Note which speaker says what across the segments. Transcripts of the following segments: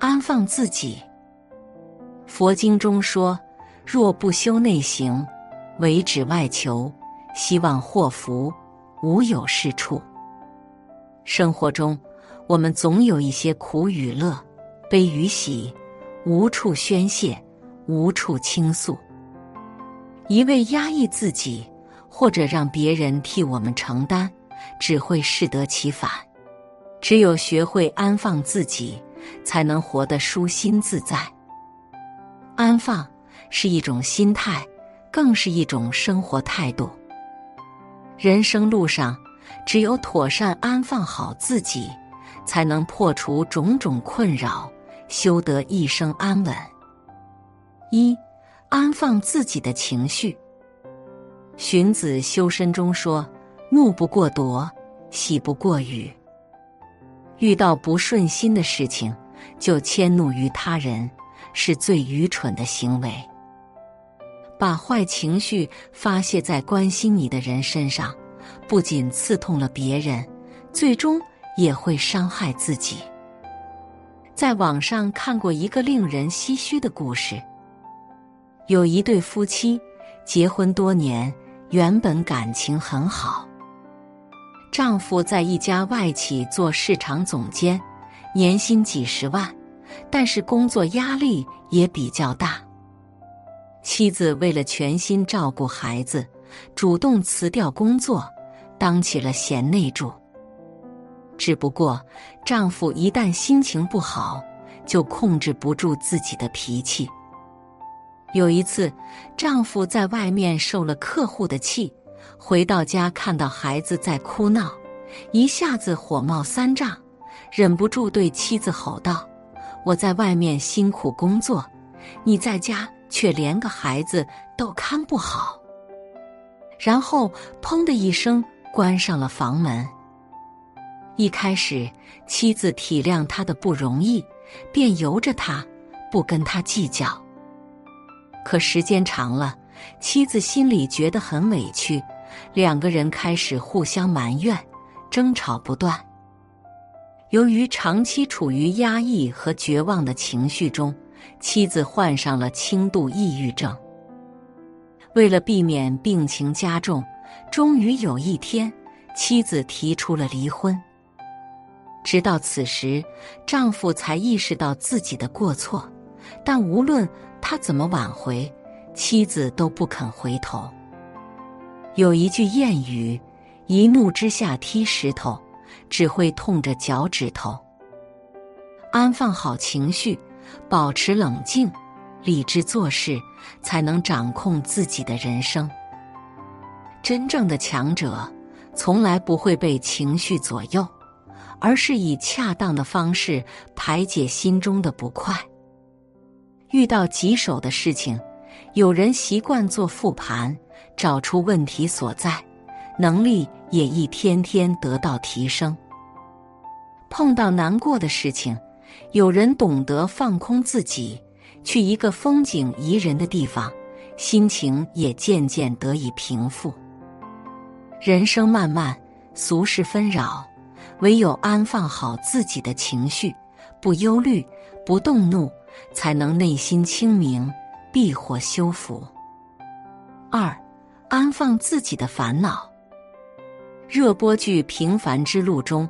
Speaker 1: 安放自己。佛经中说：“若不修内行，唯止外求，希望祸福，无有是处。”生活中，我们总有一些苦与乐、悲与喜，无处宣泄，无处倾诉。一味压抑自己，或者让别人替我们承担，只会适得其反。只有学会安放自己，才能活得舒心自在。安放是一种心态，更是一种生活态度。人生路上，只有妥善安放好自己，才能破除种种困扰，修得一生安稳。一，安放自己的情绪。荀子修身中说：“怒不过夺，喜不过语。”遇到不顺心的事情，就迁怒于他人，是最愚蠢的行为。把坏情绪发泄在关心你的人身上，不仅刺痛了别人，最终也会伤害自己。在网上看过一个令人唏嘘的故事：有一对夫妻结婚多年，原本感情很好。丈夫在一家外企做市场总监，年薪几十万，但是工作压力也比较大。妻子为了全心照顾孩子，主动辞掉工作，当起了贤内助。只不过，丈夫一旦心情不好，就控制不住自己的脾气。有一次，丈夫在外面受了客户的气。回到家，看到孩子在哭闹，一下子火冒三丈，忍不住对妻子吼道：“我在外面辛苦工作，你在家却连个孩子都看不好。”然后砰的一声关上了房门。一开始，妻子体谅他的不容易，便由着他，不跟他计较。可时间长了，妻子心里觉得很委屈。两个人开始互相埋怨，争吵不断。由于长期处于压抑和绝望的情绪中，妻子患上了轻度抑郁症。为了避免病情加重，终于有一天，妻子提出了离婚。直到此时，丈夫才意识到自己的过错，但无论他怎么挽回，妻子都不肯回头。有一句谚语：“一怒之下踢石头，只会痛着脚趾头。”安放好情绪，保持冷静，理智做事，才能掌控自己的人生。真正的强者，从来不会被情绪左右，而是以恰当的方式排解心中的不快。遇到棘手的事情，有人习惯做复盘。找出问题所在，能力也一天天得到提升。碰到难过的事情，有人懂得放空自己，去一个风景宜人的地方，心情也渐渐得以平复。人生漫漫，俗世纷扰，唯有安放好自己的情绪，不忧虑，不动怒，才能内心清明，避祸修福。二。安放自己的烦恼。热播剧《平凡之路》中，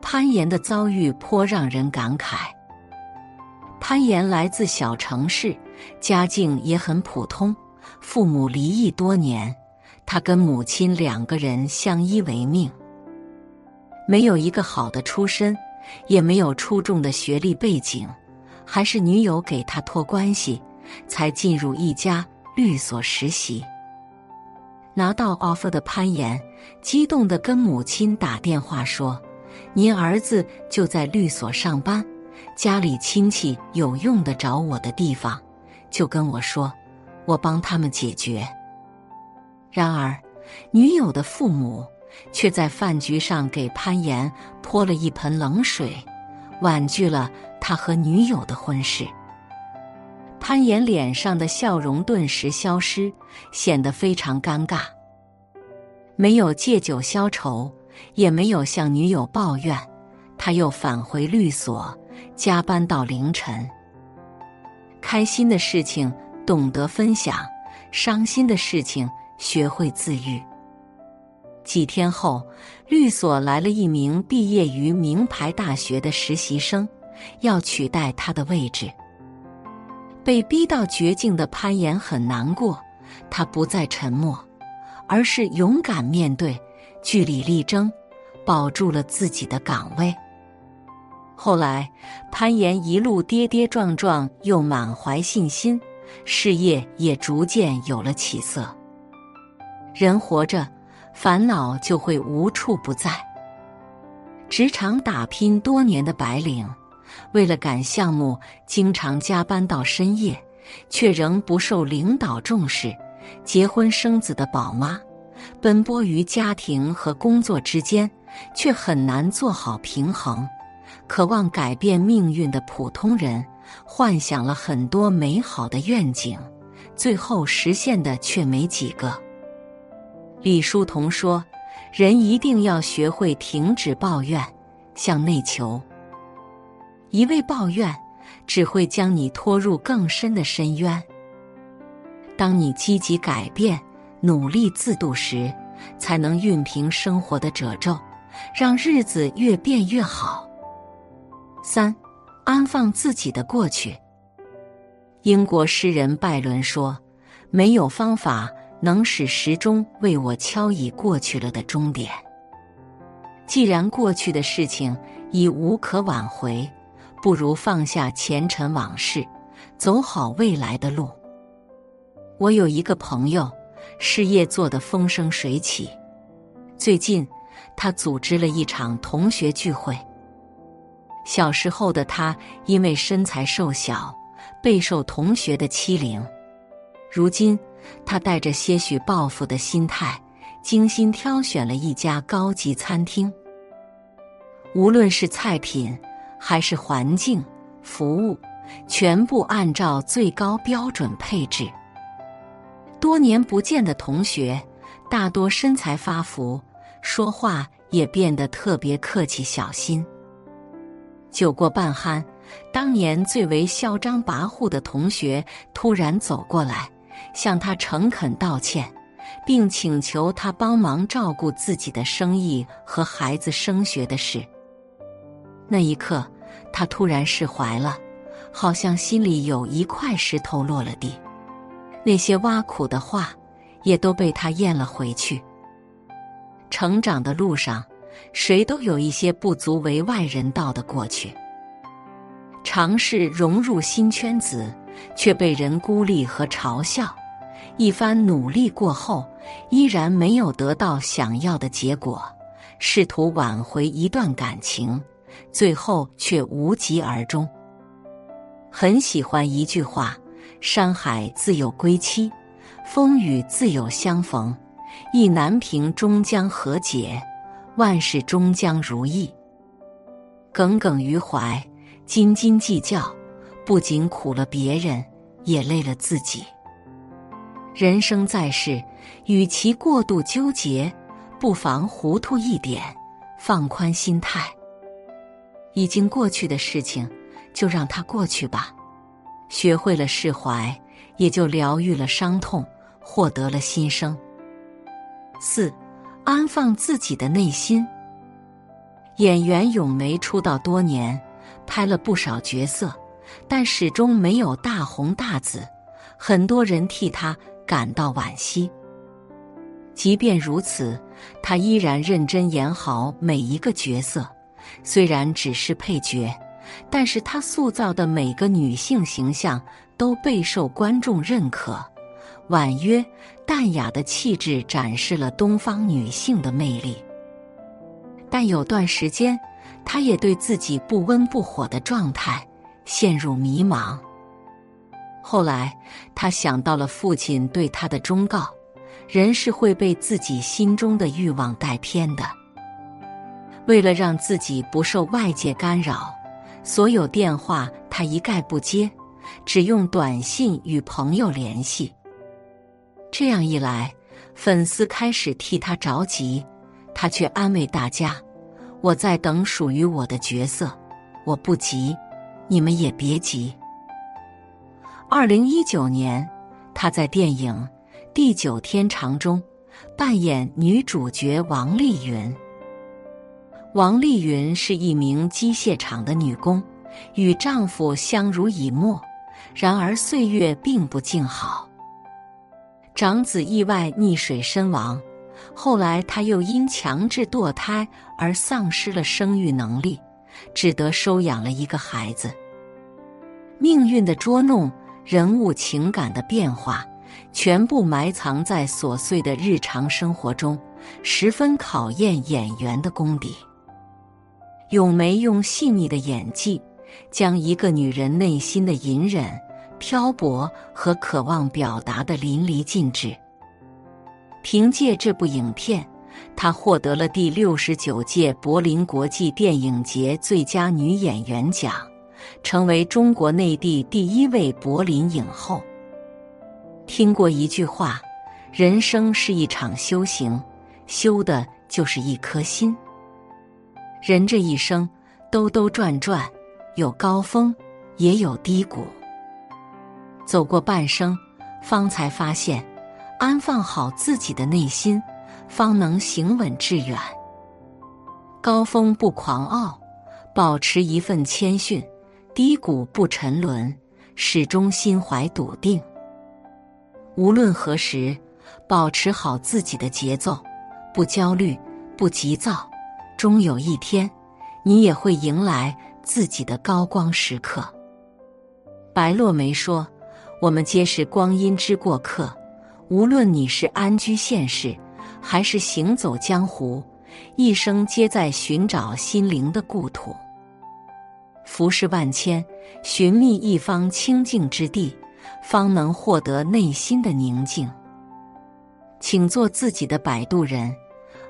Speaker 1: 潘岩的遭遇颇让人感慨。潘岩来自小城市，家境也很普通，父母离异多年，他跟母亲两个人相依为命，没有一个好的出身，也没有出众的学历背景，还是女友给他托关系，才进入一家律所实习。拿到 offer 的潘岩，激动地跟母亲打电话说：“您儿子就在律所上班，家里亲戚有用得着我的地方，就跟我说，我帮他们解决。”然而，女友的父母却在饭局上给潘岩泼了一盆冷水，婉拒了他和女友的婚事。潘岩脸上的笑容顿时消失，显得非常尴尬。没有借酒消愁，也没有向女友抱怨，他又返回律所，加班到凌晨。开心的事情懂得分享，伤心的事情学会自愈。几天后，律所来了一名毕业于名牌大学的实习生，要取代他的位置。被逼到绝境的潘岩很难过，他不再沉默，而是勇敢面对，据理力争，保住了自己的岗位。后来，潘岩一路跌跌撞撞，又满怀信心，事业也逐渐有了起色。人活着，烦恼就会无处不在。职场打拼多年的白领。为了赶项目，经常加班到深夜，却仍不受领导重视。结婚生子的宝妈，奔波于家庭和工作之间，却很难做好平衡。渴望改变命运的普通人，幻想了很多美好的愿景，最后实现的却没几个。李叔同说：“人一定要学会停止抱怨，向内求。”一味抱怨，只会将你拖入更深的深渊。当你积极改变、努力自度时，才能熨平生活的褶皱，让日子越变越好。三，安放自己的过去。英国诗人拜伦说：“没有方法能使时钟为我敲已过去了的终点。既然过去的事情已无可挽回。”不如放下前尘往事，走好未来的路。我有一个朋友，事业做得风生水起。最近，他组织了一场同学聚会。小时候的他因为身材瘦小，备受同学的欺凌。如今，他带着些许报复的心态，精心挑选了一家高级餐厅。无论是菜品，还是环境、服务，全部按照最高标准配置。多年不见的同学，大多身材发福，说话也变得特别客气小心。酒过半酣，当年最为嚣张跋扈的同学突然走过来，向他诚恳道歉，并请求他帮忙照顾自己的生意和孩子升学的事。那一刻，他突然释怀了，好像心里有一块石头落了地，那些挖苦的话也都被他咽了回去。成长的路上，谁都有一些不足为外人道的过去。尝试融入新圈子，却被人孤立和嘲笑，一番努力过后，依然没有得到想要的结果，试图挽回一段感情。最后却无疾而终。很喜欢一句话：“山海自有归期，风雨自有相逢。意难平终将和解，万事终将如意。”耿耿于怀、斤斤计较，不仅苦了别人，也累了自己。人生在世，与其过度纠结，不妨糊涂一点，放宽心态。已经过去的事情，就让它过去吧。学会了释怀，也就疗愈了伤痛，获得了新生。四，安放自己的内心。演员咏梅出道多年，拍了不少角色，但始终没有大红大紫，很多人替她感到惋惜。即便如此，她依然认真演好每一个角色。虽然只是配角，但是她塑造的每个女性形象都备受观众认可。婉约淡雅的气质展示了东方女性的魅力。但有段时间，她也对自己不温不火的状态陷入迷茫。后来，她想到了父亲对她的忠告：人是会被自己心中的欲望带偏的。为了让自己不受外界干扰，所有电话他一概不接，只用短信与朋友联系。这样一来，粉丝开始替他着急，他却安慰大家：“我在等属于我的角色，我不急，你们也别急。二零一九年，他在电影《地久天长》中扮演女主角王丽云。王丽云是一名机械厂的女工，与丈夫相濡以沫，然而岁月并不静好。长子意外溺水身亡，后来她又因强制堕胎而丧失了生育能力，只得收养了一个孩子。命运的捉弄，人物情感的变化，全部埋藏在琐碎的日常生活中，十分考验演员的功底。咏梅用细腻的演技，将一个女人内心的隐忍。漂泊和渴望表达的淋漓尽致。凭借这部影片，她获得了第六十九届柏林国际电影节最佳女演员奖，成为中国内地第一位柏林影后。听过一句话：“人生是一场修行，修的就是一颗心。”人这一生兜兜转转，有高峰，也有低谷。走过半生，方才发现，安放好自己的内心，方能行稳致远。高峰不狂傲，保持一份谦逊；低谷不沉沦，始终心怀笃定。无论何时，保持好自己的节奏，不焦虑，不急躁，终有一天，你也会迎来自己的高光时刻。白落梅说。我们皆是光阴之过客，无论你是安居现世，还是行走江湖，一生皆在寻找心灵的故土。浮世万千，寻觅一方清净之地，方能获得内心的宁静。请做自己的摆渡人，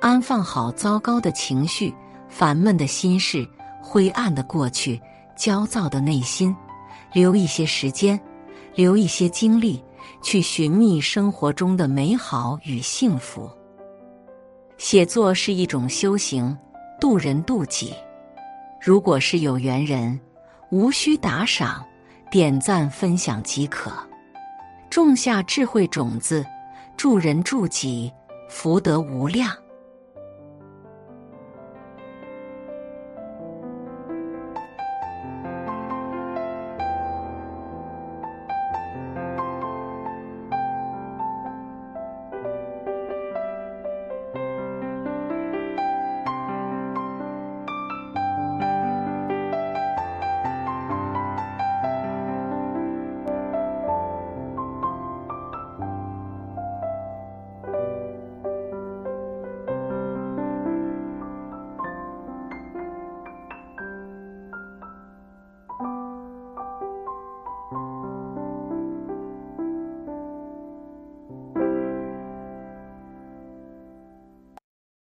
Speaker 1: 安放好糟糕的情绪、烦闷的心事、灰暗的过去、焦躁的内心，留一些时间。留一些精力去寻觅生活中的美好与幸福。写作是一种修行，渡人渡己。如果是有缘人，无需打赏，点赞分享即可。种下智慧种子，助人助己，福德无量。